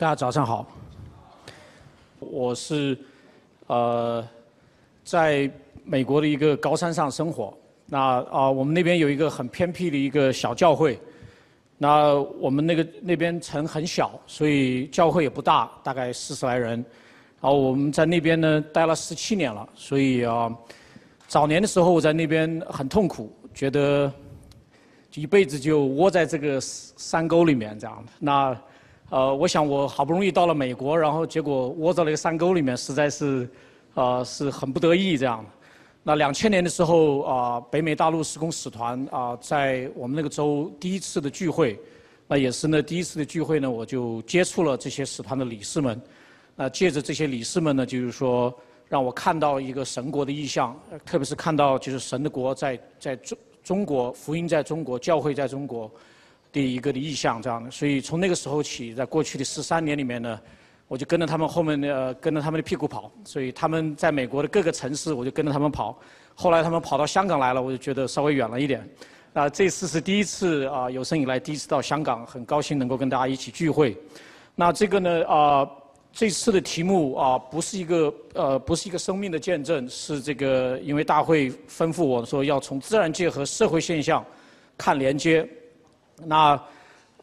大家早上好，我是呃在美国的一个高山上生活。那啊，我们那边有一个很偏僻的一个小教会。那我们那个那边城很小，所以教会也不大，大概四十来人。然后我们在那边呢待了十七年了，所以啊，早年的时候我在那边很痛苦，觉得一辈子就窝在这个山沟里面这样的。那呃，我想我好不容易到了美国，然后结果窝在了一个山沟里面，实在是呃是很不得意这样的。那两千年的时候啊，北美大陆施工使团啊，在我们那个州第一次的聚会，那也是呢第一次的聚会呢，我就接触了这些使团的理事们。那借着这些理事们呢，就是说让我看到一个神国的意象，特别是看到就是神的国在在中中国福音在中国教会在中国的一个的意向这样的。所以从那个时候起，在过去的十三年里面呢。我就跟着他们后面的，跟着他们的屁股跑，所以他们在美国的各个城市，我就跟着他们跑。后来他们跑到香港来了，我就觉得稍微远了一点。啊，这次是第一次啊，有生以来第一次到香港，很高兴能够跟大家一起聚会。那这个呢，啊，这次的题目啊，不是一个呃，不是一个生命的见证，是这个，因为大会吩咐我说要从自然界和社会现象看连接。那。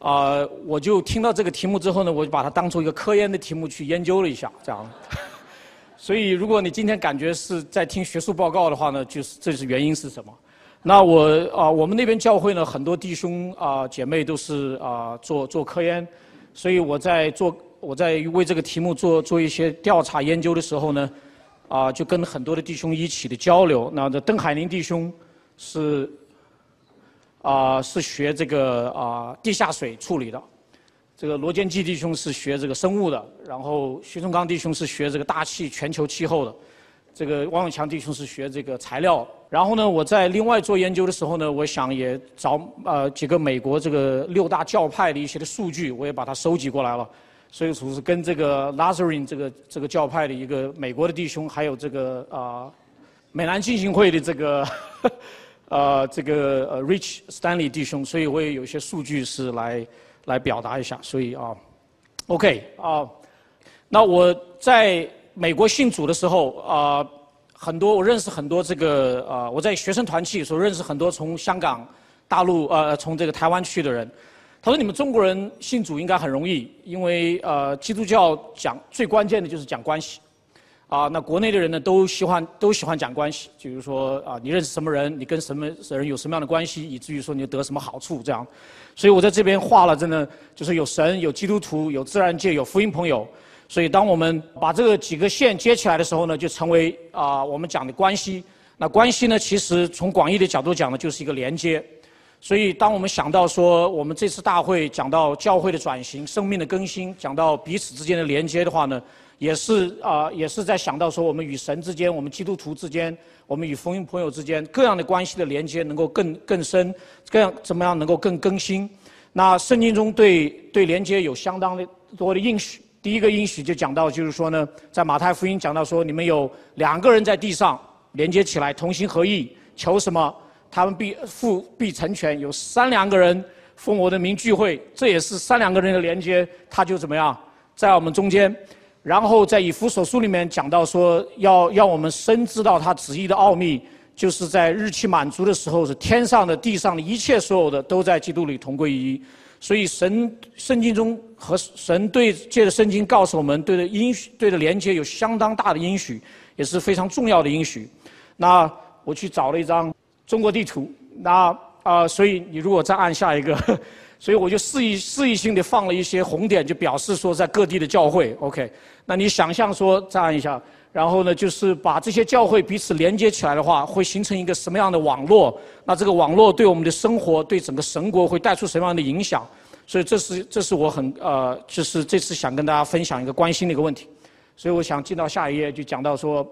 啊，我就听到这个题目之后呢，我就把它当做一个科研的题目去研究了一下，这样。所以，如果你今天感觉是在听学术报告的话呢，就是这是原因是什么？那我啊，我们那边教会呢，很多弟兄啊姐妹都是啊做做科研，所以我在做我在为这个题目做做一些调查研究的时候呢，啊就跟很多的弟兄一起的交流。那这邓海宁弟兄是。啊，是学这个啊地下水处理的。这个罗建基弟兄是学这个生物的，然后徐崇刚弟兄是学这个大气全球气候的。这个王永强弟兄是学这个材料。然后呢，我在另外做研究的时候呢，我想也找呃几个美国这个六大教派的一些的数据，我也把它收集过来了。所以说是跟这个 Lazarin 这个这个教派的一个美国的弟兄，还有这个啊美南进行会的这个。呃，这个呃，Rich Stanley 弟兄，所以我也有一些数据是来来表达一下，所以啊，OK 啊，那我在美国信主的时候啊，很多我认识很多这个啊，我在学生团契所认识很多从香港、大陆呃，从这个台湾去的人，他说你们中国人信主应该很容易，因为呃，基督教讲最关键的就是讲关系。啊，那国内的人呢，都喜欢都喜欢讲关系，就是说啊，你认识什么人，你跟什么人有什么样的关系，以至于说你得什么好处这样。所以我在这边画了，真的就是有神，有基督徒，有自然界，有福音朋友。所以当我们把这个几个线接起来的时候呢，就成为啊我们讲的关系。那关系呢，其实从广义的角度讲呢，就是一个连接。所以当我们想到说我们这次大会讲到教会的转型、生命的更新，讲到彼此之间的连接的话呢。也是啊，也是在想到说，我们与神之间，我们基督徒之间，我们与福音朋友之间，各样的关系的连接能够更更深，这样怎么样能够更更新？那圣经中对对连接有相当的多的应许。第一个应许就讲到，就是说呢，在马太福音讲到说，你们有两个人在地上连接起来，同心合意，求什么，他们必复必成全。有三两个人奉我的名聚会，这也是三两个人的连接，他就怎么样，在我们中间。然后在以弗所书里面讲到说，要要我们深知道他旨意的奥秘，就是在日期满足的时候，是天上的、地上的一切所有的都在基督里同归于一。所以神圣经中和神对借着圣经告诉我们，对的应许、对的连接有相当大的应许，也是非常重要的应许。那我去找了一张中国地图，那啊，所以你如果再按下一个。所以我就示意示意性的放了一些红点，就表示说在各地的教会，OK。那你想象说这样一下，然后呢，就是把这些教会彼此连接起来的话，会形成一个什么样的网络？那这个网络对我们的生活，对整个神国会带出什么样的影响？所以这是这是我很呃，就是这次想跟大家分享一个关心的一个问题。所以我想进到下一页，就讲到说，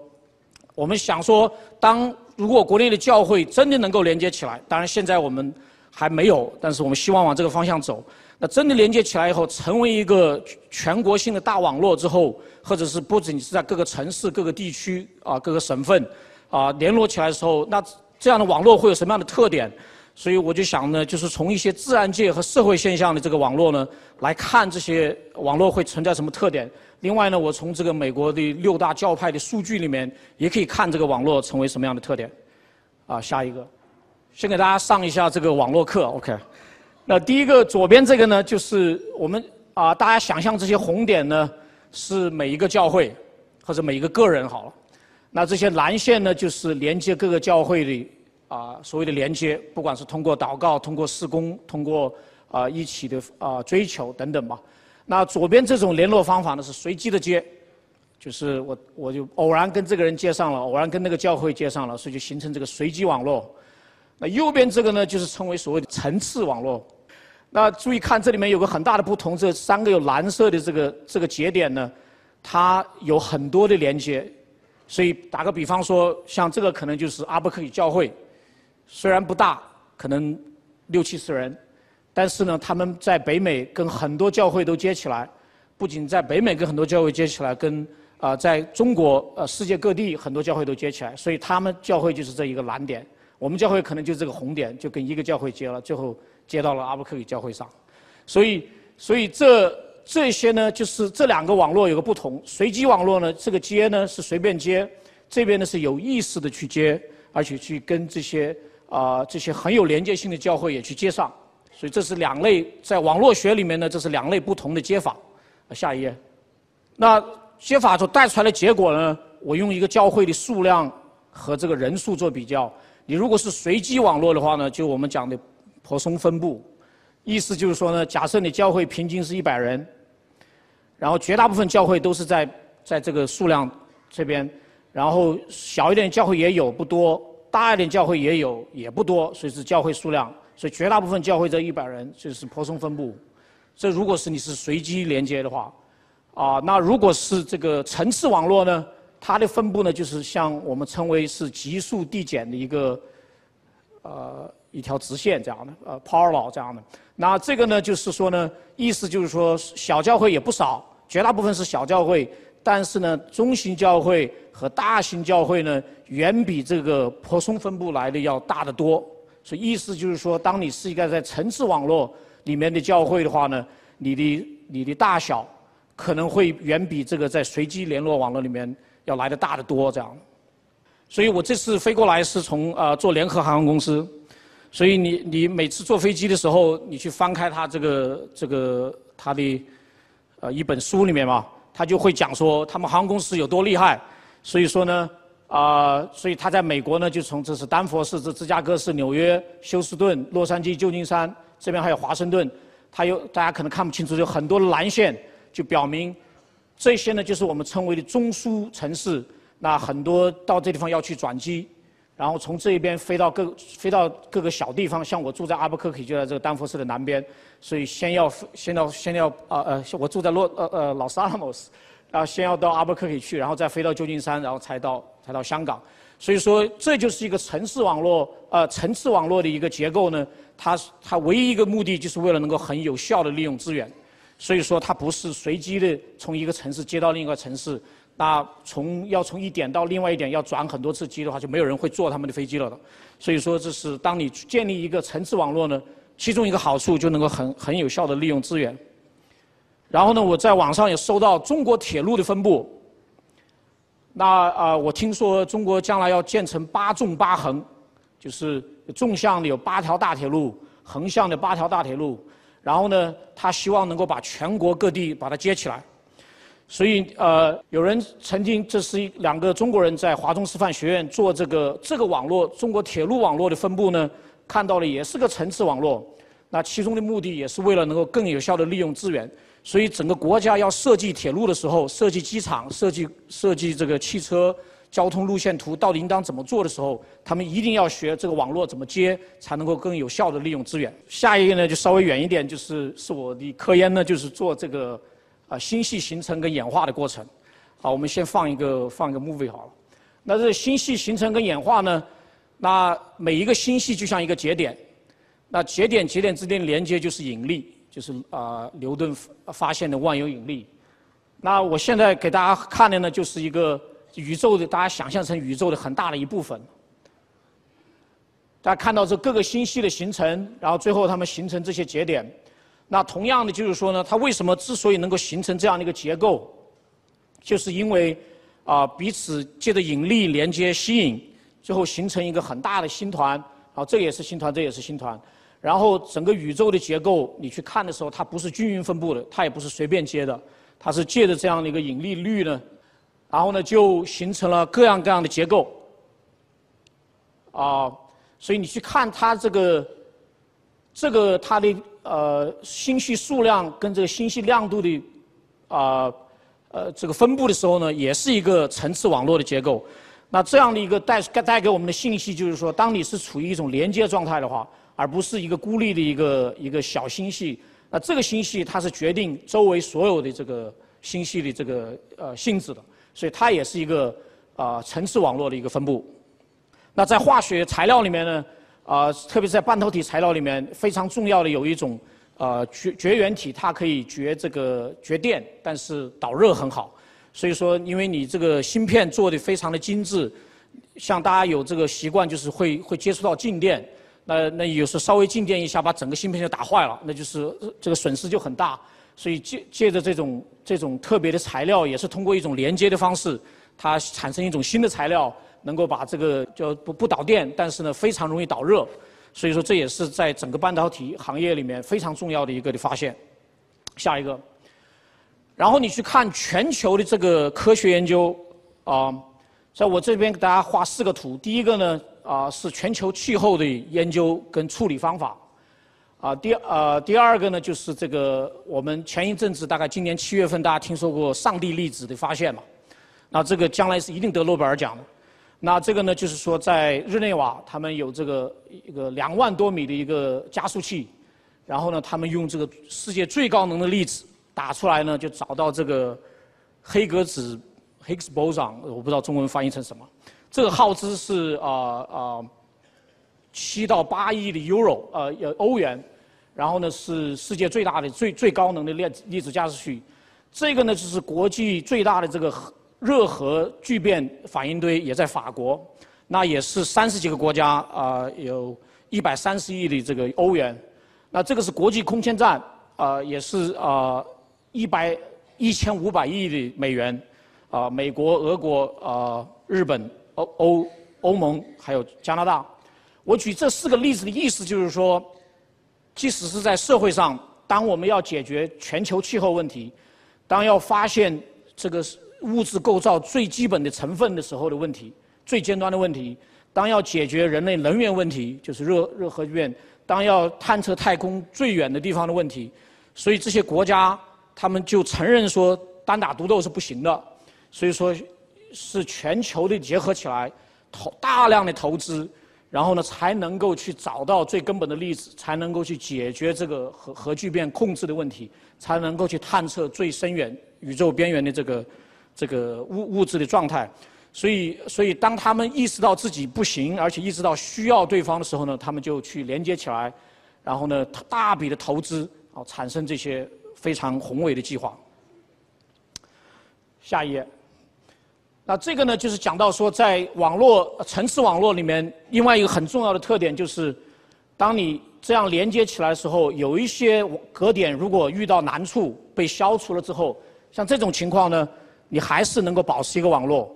我们想说，当如果国内的教会真的能够连接起来，当然现在我们。还没有，但是我们希望往这个方向走。那真的连接起来以后，成为一个全国性的大网络之后，或者是不仅是在各个城市、各个地区啊、各个省份啊联络起来的时候，那这样的网络会有什么样的特点？所以我就想呢，就是从一些自然界和社会现象的这个网络呢，来看这些网络会存在什么特点。另外呢，我从这个美国的六大教派的数据里面，也可以看这个网络成为什么样的特点。啊，下一个，先给大家上一下这个网络课，OK。那第一个左边这个呢，就是我们啊，大家想象这些红点呢，是每一个教会或者每一个个人好了。那这些蓝线呢，就是连接各个教会的啊所谓的连接，不管是通过祷告、通过施工、通过啊一起的啊追求等等吧。那左边这种联络方法呢，是随机的接，就是我我就偶然跟这个人接上了，偶然跟那个教会接上了，所以就形成这个随机网络。那右边这个呢，就是称为所谓的层次网络。那注意看，这里面有个很大的不同，这三个有蓝色的这个这个节点呢，它有很多的连接。所以打个比方说，像这个可能就是阿伯克里教会，虽然不大，可能六七十人，但是呢，他们在北美跟很多教会都接起来，不仅在北美跟很多教会接起来，跟啊在中国呃世界各地很多教会都接起来，所以他们教会就是这一个蓝点，我们教会可能就这个红点，就跟一个教会接了，最后。接到了阿布克里教会上，所以，所以这这些呢，就是这两个网络有个不同。随机网络呢，这个接呢是随便接，这边呢是有意识的去接，而且去跟这些啊这些很有连接性的教会也去接上。所以这是两类，在网络学里面呢，这是两类不同的接法。下一页，那接法所带出来的结果呢，我用一个教会的数量和这个人数做比较。你如果是随机网络的话呢，就我们讲的。泊松分布，意思就是说呢，假设你教会平均是一百人，然后绝大部分教会都是在在这个数量这边，然后小一点教会也有不多，大一点教会也有也不多，所以是教会数量，所以绝大部分教会这一百人就是泊松分布。这如果是你是随机连接的话，啊，那如果是这个层次网络呢，它的分布呢就是像我们称为是级数递减的一个，呃。一条直线这样的，呃，parallel 这样的。那这个呢，就是说呢，意思就是说，小教会也不少，绝大部分是小教会，但是呢，中型教会和大型教会呢，远比这个泊松分布来的要大得多。所以意思就是说，当你是一个在层次网络里面的教会的话呢，你的你的大小可能会远比这个在随机联络网络里面要来的大得多这样。所以我这次飞过来是从呃做联合航空公司。所以你你每次坐飞机的时候，你去翻开他这个这个他的呃一本书里面嘛，他就会讲说他们航空公司有多厉害。所以说呢，啊，所以他在美国呢，就从这是丹佛市、这芝加哥市、纽约、休斯顿、洛杉矶、旧金山，这边还有华盛顿，他有大家可能看不清楚，有很多蓝线，就表明这些呢就是我们称为的中枢城市。那很多到这地方要去转机。然后从这一边飞到各飞到各个小地方，像我住在阿布克克就在这个丹佛市的南边，所以先要先要先要啊呃，我住在洛呃呃老斯拉莫斯，然后先要到阿布克克去，然后再飞到旧金山，然后才到才到香港。所以说这就是一个城市网络呃层次网络的一个结构呢，它它唯一一个目的就是为了能够很有效的利用资源，所以说它不是随机的从一个城市接到另一个城市。那从要从一点到另外一点要转很多次机的话，就没有人会坐他们的飞机了的。所以说，这是当你建立一个层次网络呢，其中一个好处就能够很很有效的利用资源。然后呢，我在网上也收到中国铁路的分布。那啊，我听说中国将来要建成八纵八横，就是纵向的有八条大铁路，横向的八条大铁路。然后呢，他希望能够把全国各地把它接起来。所以，呃，有人曾经，这是一两个中国人在华中师范学院做这个这个网络，中国铁路网络的分布呢，看到了也是个层次网络。那其中的目的也是为了能够更有效的利用资源。所以，整个国家要设计铁路的时候，设计机场，设计设计这个汽车交通路线图，到底应当怎么做的时候，他们一定要学这个网络怎么接，才能够更有效的利用资源。下一个呢，就稍微远一点，就是是我的科研呢，就是做这个。啊，星系形成跟演化的过程。好，我们先放一个放一个 movie 好了。那这星系形成跟演化呢？那每一个星系就像一个节点，那节点节点之间连接就是引力，就是啊牛顿发现的万有引力。那我现在给大家看的呢，就是一个宇宙的，大家想象成宇宙的很大的一部分。大家看到这各个星系的形成，然后最后它们形成这些节点。那同样的就是说呢，它为什么之所以能够形成这样的一个结构，就是因为啊彼此借着引力连接吸引，最后形成一个很大的星团。啊，这也是星团，这也是星团。然后整个宇宙的结构，你去看的时候，它不是均匀分布的，它也不是随便接的，它是借着这样的一个引力律呢，然后呢就形成了各样各样的结构。啊，所以你去看它这个，这个它的呃星系数量跟这个星系亮度的啊呃这个分布的时候呢，也是一个层次网络的结构。那这样的一个带带给我们的信息就是说，当你是处于一种连接状态的话，而不是一个孤立的一个一个小星系，那这个星系它是决定周围所有的这个星系的这个呃性质的，所以它也是一个啊层次网络的一个分布。那在化学材料里面呢，啊，特别是在半导体材料里面非常重要的有一种呃绝绝缘体，它可以绝这个绝电，但是导热很好。所以说，因为你这个芯片做的非常的精致，像大家有这个习惯，就是会会接触到静电，那那有时候稍微静电一下，把整个芯片就打坏了，那就是这个损失就很大。所以借借着这种这种特别的材料，也是通过一种连接的方式，它产生一种新的材料，能够把这个就不不导电，但是呢非常容易导热。所以说这也是在整个半导体行业里面非常重要的一个的发现。下一个。然后你去看全球的这个科学研究，啊，在我这边给大家画四个图。第一个呢，啊，是全球气候的研究跟处理方法，啊，第呃第二个呢，就是这个我们前一阵子大概今年七月份大家听说过上帝粒子的发现嘛，那这个将来是一定得诺贝尔奖的。那这个呢，就是说在日内瓦他们有这个一个两万多米的一个加速器，然后呢，他们用这个世界最高能的粒子。打出来呢，就找到这个黑格子 Higgs boson，我不知道中文翻译成什么。这个耗资是啊啊七到八亿的 euro，呃，欧元。然后呢，是世界最大的、最最高能的粒粒子加速器。这个呢，就是国际最大的这个热核聚变反应堆，也在法国。那也是三十几个国家啊，有一百三十亿的这个欧元。那这个是国际空间站，啊，也是啊。一百一千五百亿的美元，啊，美国、俄国、啊，日本、欧欧欧盟还有加拿大。我举这四个例子的意思就是说，即使是在社会上，当我们要解决全球气候问题，当要发现这个物质构造最基本的成分的时候的问题，最尖端的问题，当要解决人类能源问题，就是热热核聚变，当要探测太空最远的地方的问题，所以这些国家。他们就承认说单打独斗是不行的，所以说是全球的结合起来，投大量的投资，然后呢才能够去找到最根本的例子，才能够去解决这个核核聚变控制的问题，才能够去探测最深远宇宙边缘的这个这个物物质的状态。所以，所以当他们意识到自己不行，而且意识到需要对方的时候呢，他们就去连接起来，然后呢大笔的投资，啊产生这些。非常宏伟的计划。下一页，那这个呢，就是讲到说，在网络层次网络里面，另外一个很重要的特点就是，当你这样连接起来的时候，有一些格点如果遇到难处被消除了之后，像这种情况呢，你还是能够保持一个网络。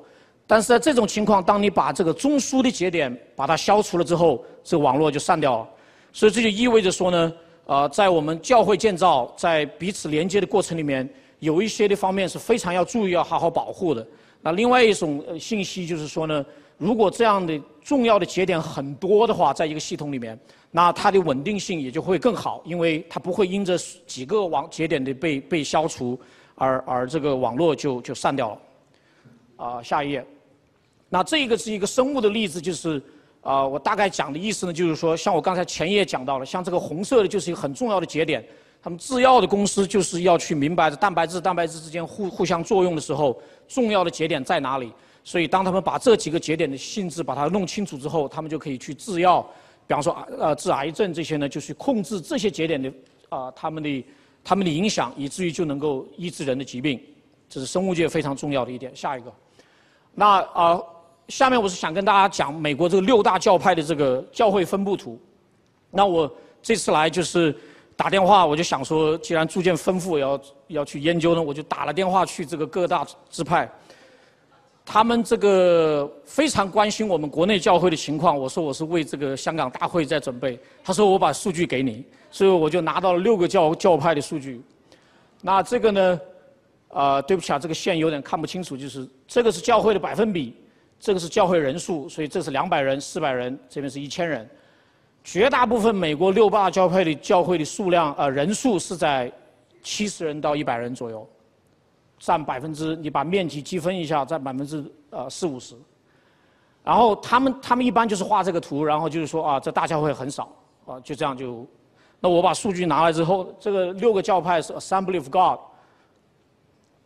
但是在这种情况，当你把这个中枢的节点把它消除了之后，这个网络就散掉了。所以这就意味着说呢。啊，在我们教会建造，在彼此连接的过程里面，有一些的方面是非常要注意、要好好保护的。那另外一种信息就是说呢，如果这样的重要的节点很多的话，在一个系统里面，那它的稳定性也就会更好，因为它不会因着几个网节点的被被消除，而而这个网络就就散掉了。啊，下一页。那这个是一个生物的例子，就是。啊，我大概讲的意思呢，就是说，像我刚才前页讲到了，像这个红色的，就是一个很重要的节点。他们制药的公司就是要去明白蛋白质、蛋白质之间互互相作用的时候，重要的节点在哪里。所以，当他们把这几个节点的性质把它弄清楚之后，他们就可以去制药，比方说啊呃治癌症这些呢，就去控制这些节点的啊他们的他们的影响，以至于就能够医治人的疾病。这是生物界非常重要的一点。下一个，那啊。下面我是想跟大家讲美国这个六大教派的这个教会分布图。那我这次来就是打电话，我就想说，既然逐渐丰富，要要去研究呢，我就打了电话去这个各大支派。他们这个非常关心我们国内教会的情况。我说我是为这个香港大会在准备。他说我把数据给你，所以我就拿到了六个教教派的数据。那这个呢，啊，对不起啊，这个线有点看不清楚，就是这个是教会的百分比，这个是教会人数，所以这是两百人、四百人，这边是一千人。绝大部分美国六大教派的教会的数量啊人数是在七十人到一百人左右。占百分之，你把面积积分一下，占百分之呃四五十。然后他们他们一般就是画这个图，然后就是说啊，这大教会很少啊，就这样就。那我把数据拿来之后，这个六个教派是 Assembly of God，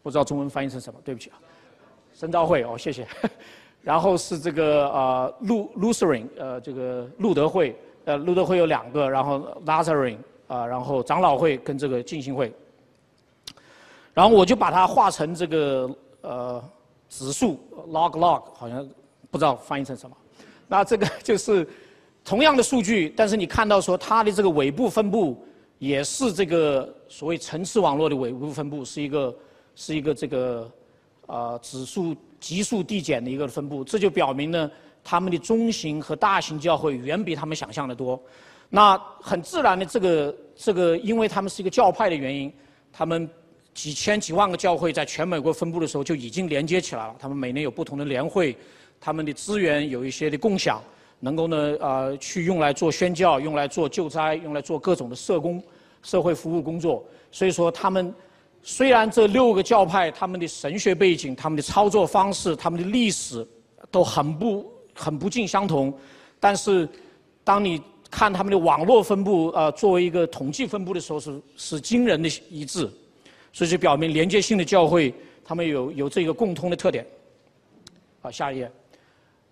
不知道中文翻译成什么，对不起啊，神召会哦，谢谢。然后是这个呃路 Lutheran 呃这个路德会呃路德会有两个，然后 Lutheran 啊，然后长老会跟这个浸信会。然后我就把它画成这个呃指数 log log，好像不知道翻译成什么。那这个就是同样的数据，但是你看到说它的这个尾部分布也是这个所谓层次网络的尾部分布，是一个是一个这个呃指数急速递减的一个分布。这就表明呢，他们的中型和大型教会远比他们想象的多。那很自然的，这个这个因为他们是一个教派的原因，他们。几千几万个教会在全美国分布的时候就已经连接起来了。他们每年有不同的联会，他们的资源有一些的共享，能够呢呃去用来做宣教，用来做救灾，用来做各种的社工、社会服务工作。所以说，他们虽然这六个教派他们的神学背景、他们的操作方式、他们的历史都很不很不尽相同，但是当你看他们的网络分布呃作为一个统计分布的时候，是是惊人的一致。所以就表明连接性的教会，他们有有这个共通的特点。好，下一页。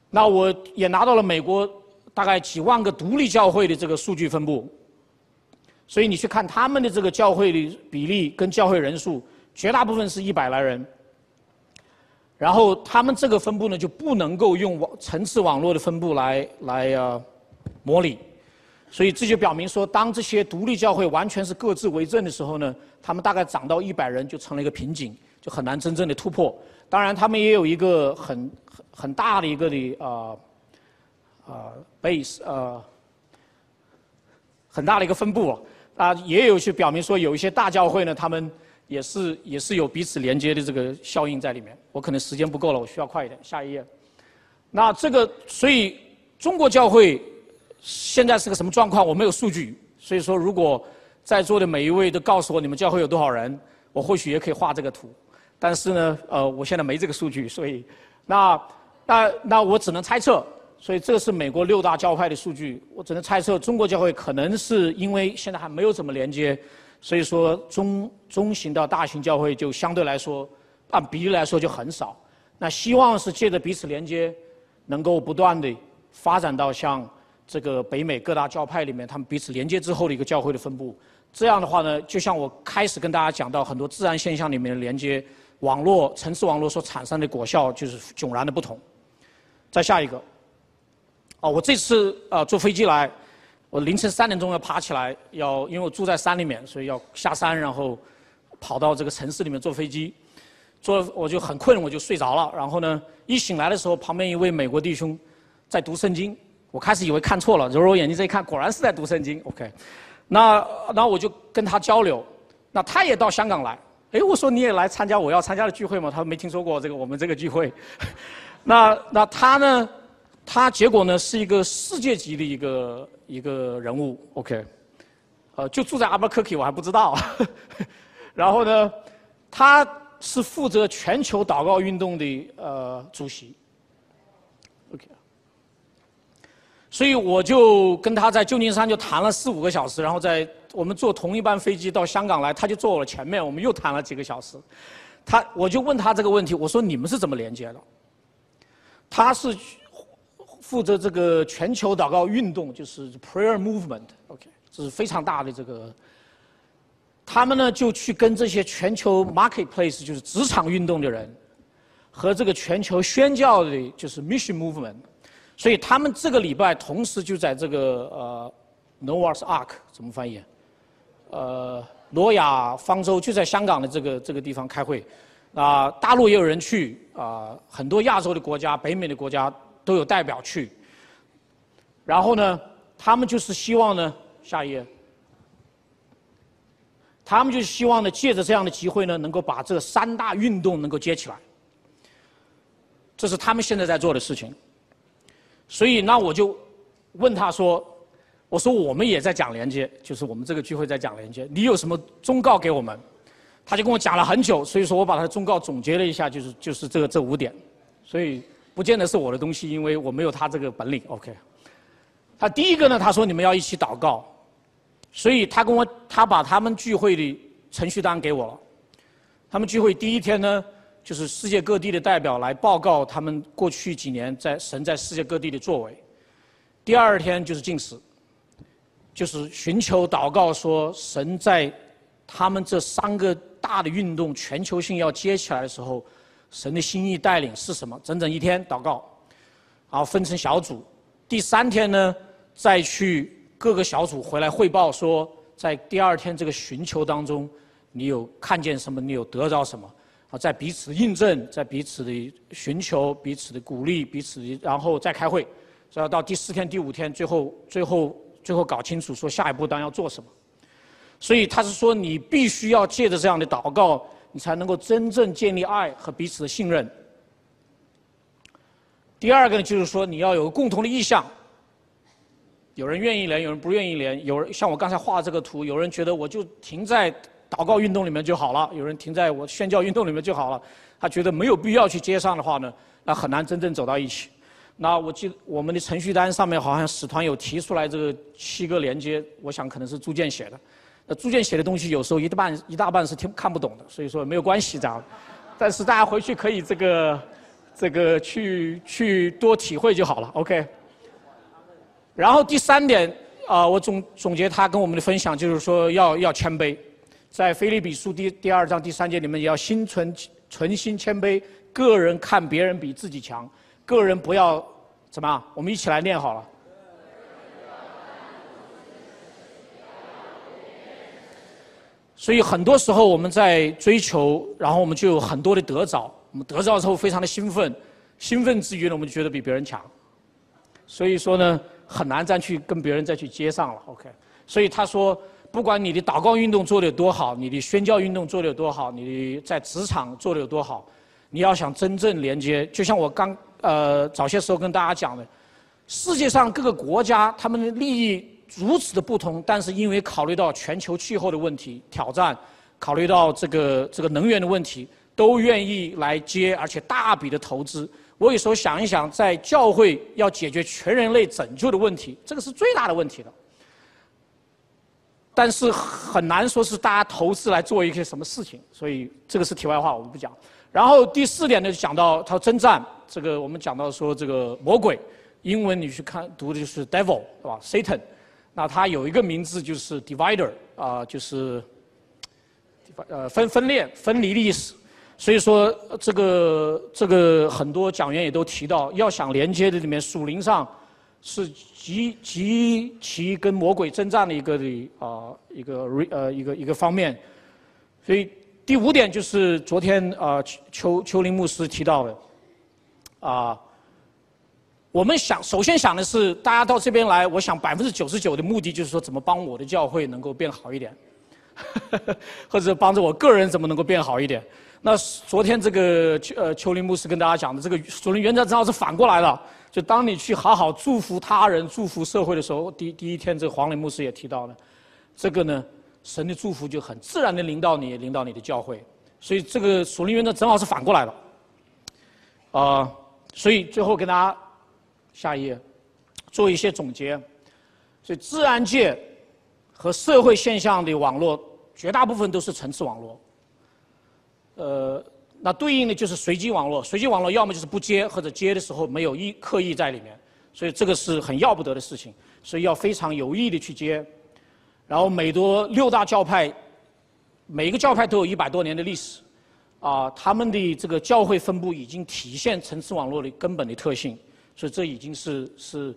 那我也拿到了美国大概几万个独立教会的这个数据分布。所以你去看他们的这个教会的比例跟教会人数，绝大部分是一百来人。然后他们这个分布呢，就不能够用网层次网络的分布来来呃模拟。所以这就表明说，当这些独立教会完全是各自为政的时候呢，他们大概涨到一百人就成了一个瓶颈，就很难真正的突破。当然，他们也有一个很很很大的一个的啊啊 base 啊很大的一个分布啊，啊也有去表明说，有一些大教会呢，他们也是也是有彼此连接的这个效应在里面。我可能时间不够了，我需要快一点。下一页。那这个，所以中国教会。现在是个什么状况？我没有数据，所以说如果在座的每一位都告诉我你们教会有多少人，我或许也可以画这个图。但是呢，呃，我现在没这个数据，所以那那那我只能猜测。所以这是美国六大教派的数据，我只能猜测中国教会可能是因为现在还没有怎么连接，所以说中中型到大型教会就相对来说按比例来说就很少。那希望是借着彼此连接，能够不断的发展到像。这个北美各大教派里面，他们彼此连接之后的一个教会的分布，这样的话呢，就像我开始跟大家讲到很多自然现象里面的连接，网络城市网络所产生的果效就是迥然的不同。再下一个，哦，我这次啊坐飞机来，我凌晨三点钟要爬起来，要因为我住在山里面，所以要下山，然后跑到这个城市里面坐飞机，坐我就很困，我就睡着了。然后呢，一醒来的时候，旁边一位美国弟兄在读圣经。我开始以为看错了，揉揉眼睛这一看，果然是在读圣经。OK，那那我就跟他交流，那他也到香港来。哎，我说你也来参加我要参加的聚会吗？他说没听说过这个我们这个聚会。那那他呢？他结果呢是一个世界级的一个一个人物。OK，呃，就住在阿巴科克，我还不知道。然后呢，他是负责全球祷告运动的呃主席。所以我就跟他在旧金山就谈了四五个小时，然后在我们坐同一班飞机到香港来，他就坐我前面，我们又谈了几个小时。他我就问他这个问题，我说你们是怎么连接的？他是负责这个全球祷告运动，就是 prayer movement，OK，这是非常大的这个。他们呢就去跟这些全球 marketplace，就是职场运动的人，和这个全球宣教的，就是 mission movement。所以他们这个礼拜同时就在这个呃 n o v a s Ark 怎么翻译？呃，挪亚方舟就在香港的这个这个地方开会。啊，大陆也有人去啊，很多亚洲的国家、北美的国家都有代表去。然后呢，他们就是希望呢，下一页，他们就是希望呢，借着这样的机会呢，能够把这三大运动能够接起来。这是他们现在在做的事情。所以，那我就问他说：“我说我们也在讲连接，就是我们这个聚会在讲连接，你有什么忠告给我们？”他就跟我讲了很久，所以说我把他的忠告总结了一下，就是就是这个这五点，所以不见得是我的东西，因为我没有他这个本领。OK，他第一个呢，他说你们要一起祷告，所以他跟我他把他们聚会的程序单给我了。他们聚会第一天呢，就是世界各地的代表来报告他们过去几年在神在世界各地的作为。第二天就是进食，就是寻求祷告说神在他们这三个。大的运动全球性要接起来的时候，神的心意带领是什么？整整一天祷告，然后分成小组。第三天呢，再去各个小组回来汇报说，在第二天这个寻求当中，你有看见什么？你有得着什么？啊，在彼此印证，在彼此的寻求，彼此的鼓励，彼此的，然后再开会。要到第四天、第五天，最后、最后、最后搞清楚说下一步当要做什么。所以他是说，你必须要借着这样的祷告，你才能够真正建立爱和彼此的信任。第二个呢，就是说你要有共同的意向。有人愿意连，有人不愿意连。有人像我刚才画这个图，有人觉得我就停在祷告运动里面就好了，有人停在我宣教运动里面就好了。他觉得没有必要去接上的话呢，那很难真正走到一起。那我记得我们的程序单上面好像使团有提出来这个七个连接，我想可能是朱建写的。那朱建写的东西有时候一大半一大半是听看不懂的，所以说没有关系这样。但是大家回去可以这个这个去去多体会就好了，OK。然后第三点啊，我总总结他跟我们的分享就是说要要谦卑，在菲利比书第第二章第三节里面也要心存存心谦卑，个人看别人比自己强，个人不要怎么样？我们一起来念好了。所以很多时候我们在追求，然后我们就有很多的得着。我们得着之后非常的兴奋，兴奋之余呢，我们就觉得比别人强。所以说呢，很难再去跟别人再去接上了。OK。所以他说，不管你的祷告运动做的有多好，你的宣教运动做的有多好，你的在职场做的有多好，你要想真正连接，就像我刚呃早些时候跟大家讲的，世界上各个国家他们的利益。如此的不同，但是因为考虑到全球气候的问题挑战，考虑到这个这个能源的问题，都愿意来接，而且大笔的投资。我有时候想一想，在教会要解决全人类拯救的问题，这个是最大的问题了。但是很难说是大家投资来做一些什么事情，所以这个是题外话，我们不讲。然后第四点呢，就讲到他征战，这个我们讲到说这个魔鬼，英文你去看读的就是 devil，是吧？Satan。那它有一个名字就是 divider 啊，就是呃分分裂、分离的意思。所以说这个这个很多讲员也都提到，要想连接的里面属灵上是极极其跟魔鬼征战的一个的啊一个呃一个一个方面。所以第五点就是昨天啊邱邱林牧师提到的啊。我们想首先想的是，大家到这边来，我想百分之九十九的目的就是说，怎么帮我的教会能够变好一点，或者帮着我个人怎么能够变好一点。那昨天这个呃邱林牧师跟大家讲的这个属灵原则正好是反过来了，就当你去好好祝福他人、祝福社会的时候，第第一天这个黄磊牧师也提到了，这个呢，神的祝福就很自然的领导你，领导你的教会。所以这个属灵原则正好是反过来了，啊，所以最后跟大家。下一页，做一些总结。所以，自然界和社会现象的网络，绝大部分都是层次网络。呃，那对应的就是随机网络。随机网络要么就是不接，或者接的时候没有意刻意在里面。所以，这个是很要不得的事情。所以，要非常有意的去接。然后，美多六大教派，每一个教派都有一百多年的历史。啊，他们的这个教会分布已经体现城市网络的根本的特性，所以这已经是是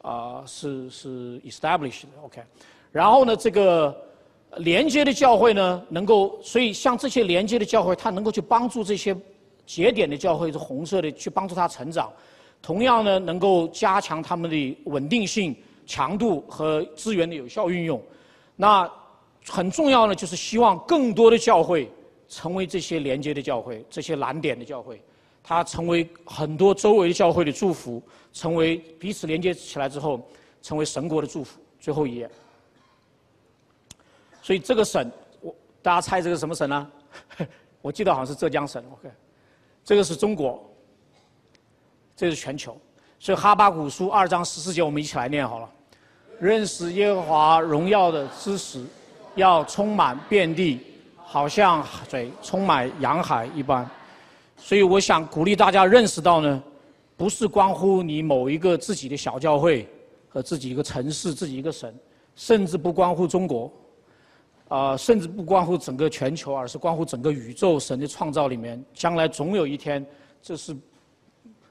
啊是是 established 的 OK。然后呢，这个连接的教会呢，能够所以像这些连接的教会，它能够去帮助这些节点的教会是红色的去帮助它成长，同样呢，能够加强他们的稳定性、强度和资源的有效运用。那很重要呢，就是希望更多的教会。成为这些连接的教会，这些蓝点的教会，它成为很多周围教会的祝福，成为彼此连接起来之后，成为神国的祝福。最后一页，所以这个省，我大家猜这个什么省呢？我记得好像是浙江省。OK，这个是中国，这是全球。所以哈巴古书二章十四节，我们一起来念好了：认识耶和华荣耀的知识，要充满遍地。好像水充满洋海一般，所以我想鼓励大家认识到呢，不是关乎你某一个自己的小教会和自己一个城市、自己一个省，甚至不关乎中国，啊，甚至不关乎整个全球，而是关乎整个宇宙神的创造里面，将来总有一天，这是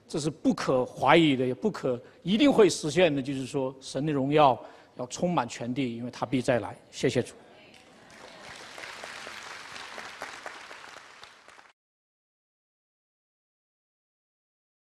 这是不可怀疑的，也不可一定会实现的，就是说神的荣耀要充满全地，因为他必再来。谢谢主。